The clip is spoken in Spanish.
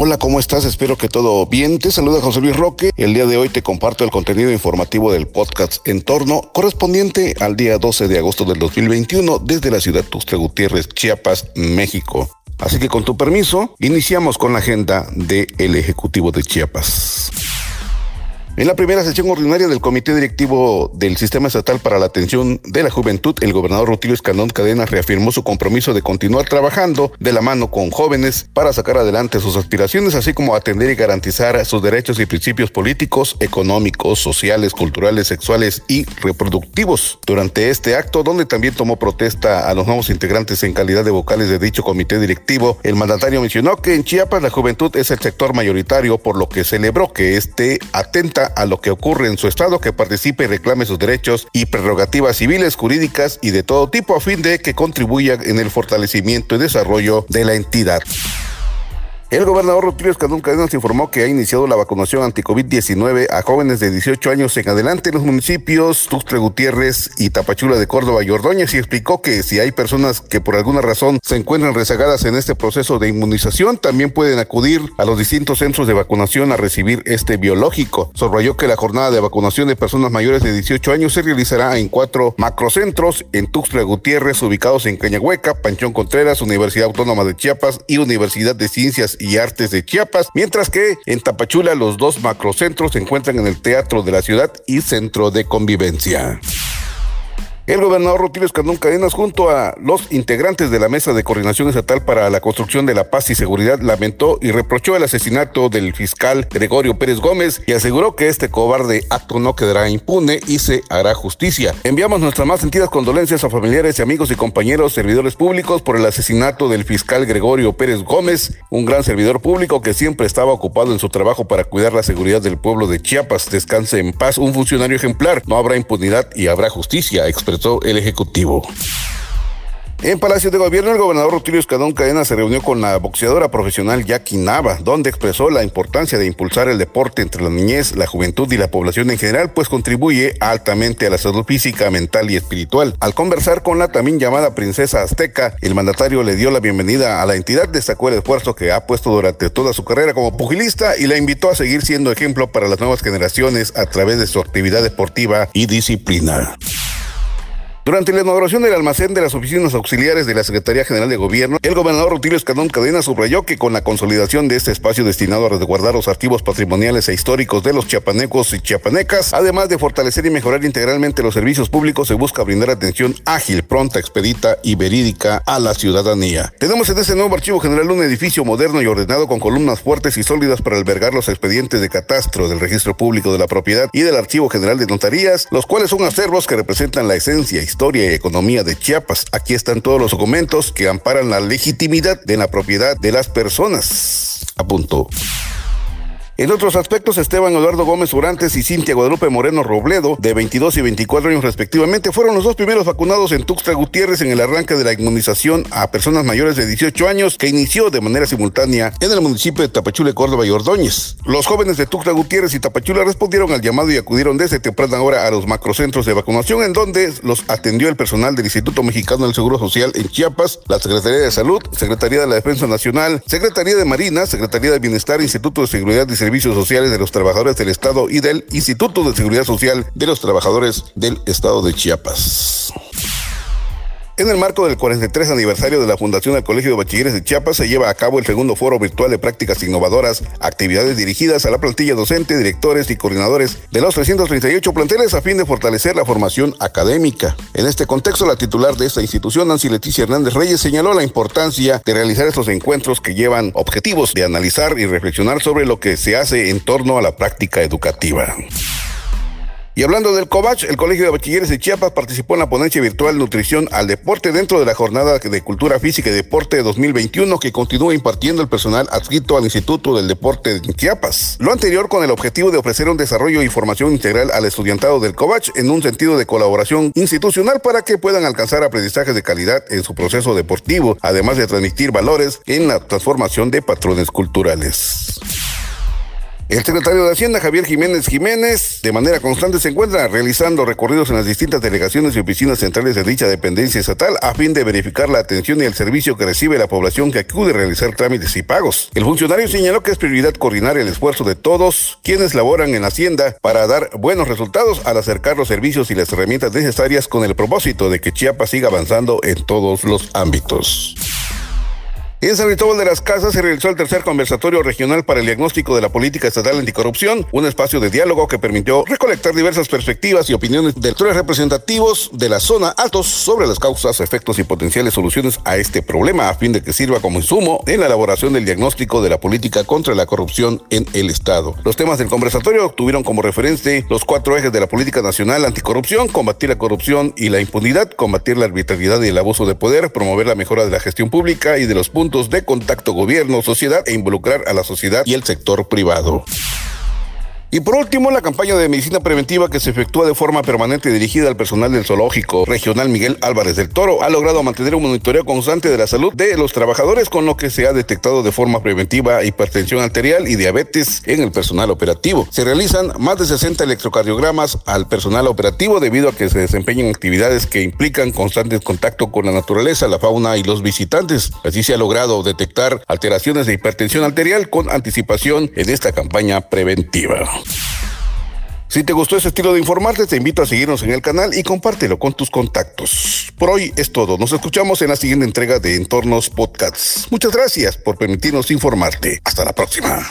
Hola, ¿cómo estás? Espero que todo bien. Te saluda José Luis Roque. El día de hoy te comparto el contenido informativo del podcast Entorno correspondiente al día 12 de agosto del 2021 desde la ciudad Tuxtla Gutiérrez, Chiapas, México. Así que con tu permiso, iniciamos con la agenda del Ejecutivo de Chiapas. En la primera sesión ordinaria del Comité Directivo del Sistema Estatal para la Atención de la Juventud, el gobernador Rutilio Escandón Cadenas reafirmó su compromiso de continuar trabajando de la mano con jóvenes para sacar adelante sus aspiraciones, así como atender y garantizar sus derechos y principios políticos, económicos, sociales, culturales, sexuales y reproductivos. Durante este acto, donde también tomó protesta a los nuevos integrantes en calidad de vocales de dicho comité directivo, el mandatario mencionó que en Chiapas la juventud es el sector mayoritario, por lo que celebró que este atenta a lo que ocurre en su estado, que participe y reclame sus derechos y prerrogativas civiles, jurídicas y de todo tipo a fin de que contribuya en el fortalecimiento y desarrollo de la entidad. El gobernador Rutilio Escandón Cadenas informó que ha iniciado la vacunación anti-COVID-19 a jóvenes de 18 años en adelante en los municipios Tuxtla Gutiérrez y Tapachula de Córdoba y Ordóñez y explicó que si hay personas que por alguna razón se encuentran rezagadas en este proceso de inmunización, también pueden acudir a los distintos centros de vacunación a recibir este biológico. Subrayó que la jornada de vacunación de personas mayores de 18 años se realizará en cuatro macrocentros en Tuxtla Gutiérrez, ubicados en Cañahueca, Panchón Contreras, Universidad Autónoma de Chiapas y Universidad de Ciencias y Artes de Chiapas, mientras que en Tapachula los dos macrocentros se encuentran en el Teatro de la Ciudad y Centro de Convivencia. El gobernador Rutilio Escandón Cadenas, junto a los integrantes de la Mesa de Coordinación Estatal para la Construcción de la Paz y Seguridad, lamentó y reprochó el asesinato del fiscal Gregorio Pérez Gómez y aseguró que este cobarde acto no quedará impune y se hará justicia. Enviamos nuestras más sentidas condolencias a familiares amigos y compañeros servidores públicos por el asesinato del fiscal Gregorio Pérez Gómez, un gran servidor público que siempre estaba ocupado en su trabajo para cuidar la seguridad del pueblo de Chiapas. Descanse en paz, un funcionario ejemplar. No habrá impunidad y habrá justicia, expresó el Ejecutivo. En Palacio de Gobierno, el gobernador Rutilio Escadón Cadena se reunió con la boxeadora profesional Jackie Nava, donde expresó la importancia de impulsar el deporte entre la niñez, la juventud y la población en general, pues contribuye altamente a la salud física, mental y espiritual. Al conversar con la también llamada princesa azteca, el mandatario le dio la bienvenida a la entidad, destacó el esfuerzo que ha puesto durante toda su carrera como pugilista y la invitó a seguir siendo ejemplo para las nuevas generaciones a través de su actividad deportiva y disciplina. Durante la inauguración del almacén de las oficinas auxiliares de la Secretaría General de Gobierno, el gobernador Rutilio Escandón Cadena subrayó que con la consolidación de este espacio destinado a resguardar los archivos patrimoniales e históricos de los chiapanecos y chiapanecas, además de fortalecer y mejorar integralmente los servicios públicos, se busca brindar atención ágil, pronta, expedita y verídica a la ciudadanía. Tenemos en este nuevo archivo general un edificio moderno y ordenado con columnas fuertes y sólidas para albergar los expedientes de catastro del registro público de la propiedad y del archivo general de notarías, los cuales son acervos que representan la esencia histórica historia y economía de Chiapas. Aquí están todos los documentos que amparan la legitimidad de la propiedad de las personas. Apuntó. En otros aspectos, Esteban Eduardo Gómez Urantes y Cintia Guadalupe Moreno Robledo, de 22 y 24 años respectivamente, fueron los dos primeros vacunados en Tuxtla Gutiérrez en el arranque de la inmunización a personas mayores de 18 años que inició de manera simultánea en el municipio de Tapachula, Córdoba y Ordóñez. Los jóvenes de Tuxtla Gutiérrez y Tapachula respondieron al llamado y acudieron desde temprana hora a los macrocentros de vacunación en donde los atendió el personal del Instituto Mexicano del Seguro Social en Chiapas, la Secretaría de Salud, Secretaría de la Defensa Nacional, Secretaría de Marina, Secretaría de Bienestar, Instituto de Seguridad y Servicios Sociales de los Trabajadores del Estado y del Instituto de Seguridad Social de los Trabajadores del Estado de Chiapas. En el marco del 43 aniversario de la fundación del Colegio de Bachilleres de Chiapas se lleva a cabo el segundo foro virtual de prácticas innovadoras, actividades dirigidas a la plantilla docente, directores y coordinadores de los 338 planteles a fin de fortalecer la formación académica. En este contexto, la titular de esta institución, Nancy Leticia Hernández Reyes, señaló la importancia de realizar estos encuentros que llevan objetivos de analizar y reflexionar sobre lo que se hace en torno a la práctica educativa. Y hablando del COVACH, el Colegio de Bachilleres de Chiapas participó en la ponencia virtual Nutrición al Deporte dentro de la Jornada de Cultura Física y Deporte 2021 que continúa impartiendo el personal adscrito al Instituto del Deporte de Chiapas. Lo anterior con el objetivo de ofrecer un desarrollo y formación integral al estudiantado del COVACH en un sentido de colaboración institucional para que puedan alcanzar aprendizajes de calidad en su proceso deportivo, además de transmitir valores en la transformación de patrones culturales. El secretario de Hacienda, Javier Jiménez Jiménez, de manera constante se encuentra realizando recorridos en las distintas delegaciones y oficinas centrales de dicha dependencia estatal a fin de verificar la atención y el servicio que recibe la población que acude a realizar trámites y pagos. El funcionario señaló que es prioridad coordinar el esfuerzo de todos quienes laboran en Hacienda para dar buenos resultados al acercar los servicios y las herramientas necesarias con el propósito de que Chiapas siga avanzando en todos los ámbitos. En San Cristóbal de las Casas se realizó el tercer conversatorio regional para el diagnóstico de la política estatal anticorrupción, un espacio de diálogo que permitió recolectar diversas perspectivas y opiniones de actores representativos de la zona altos sobre las causas, efectos y potenciales soluciones a este problema, a fin de que sirva como insumo en la elaboración del diagnóstico de la política contra la corrupción en el Estado. Los temas del conversatorio tuvieron como referencia los cuatro ejes de la política nacional anticorrupción, combatir la corrupción y la impunidad, combatir la arbitrariedad y el abuso de poder, promover la mejora de la gestión pública y de los puntos de contacto gobierno-sociedad e involucrar a la sociedad y el sector privado. Y por último, la campaña de medicina preventiva que se efectúa de forma permanente dirigida al personal del zoológico regional Miguel Álvarez del Toro ha logrado mantener un monitoreo constante de la salud de los trabajadores, con lo que se ha detectado de forma preventiva hipertensión arterial y diabetes en el personal operativo. Se realizan más de 60 electrocardiogramas al personal operativo debido a que se desempeñan actividades que implican constante contacto con la naturaleza, la fauna y los visitantes. Así se ha logrado detectar alteraciones de hipertensión arterial con anticipación en esta campaña preventiva. Si te gustó ese estilo de informarte, te invito a seguirnos en el canal y compártelo con tus contactos. Por hoy es todo. Nos escuchamos en la siguiente entrega de Entornos Podcasts. Muchas gracias por permitirnos informarte. Hasta la próxima.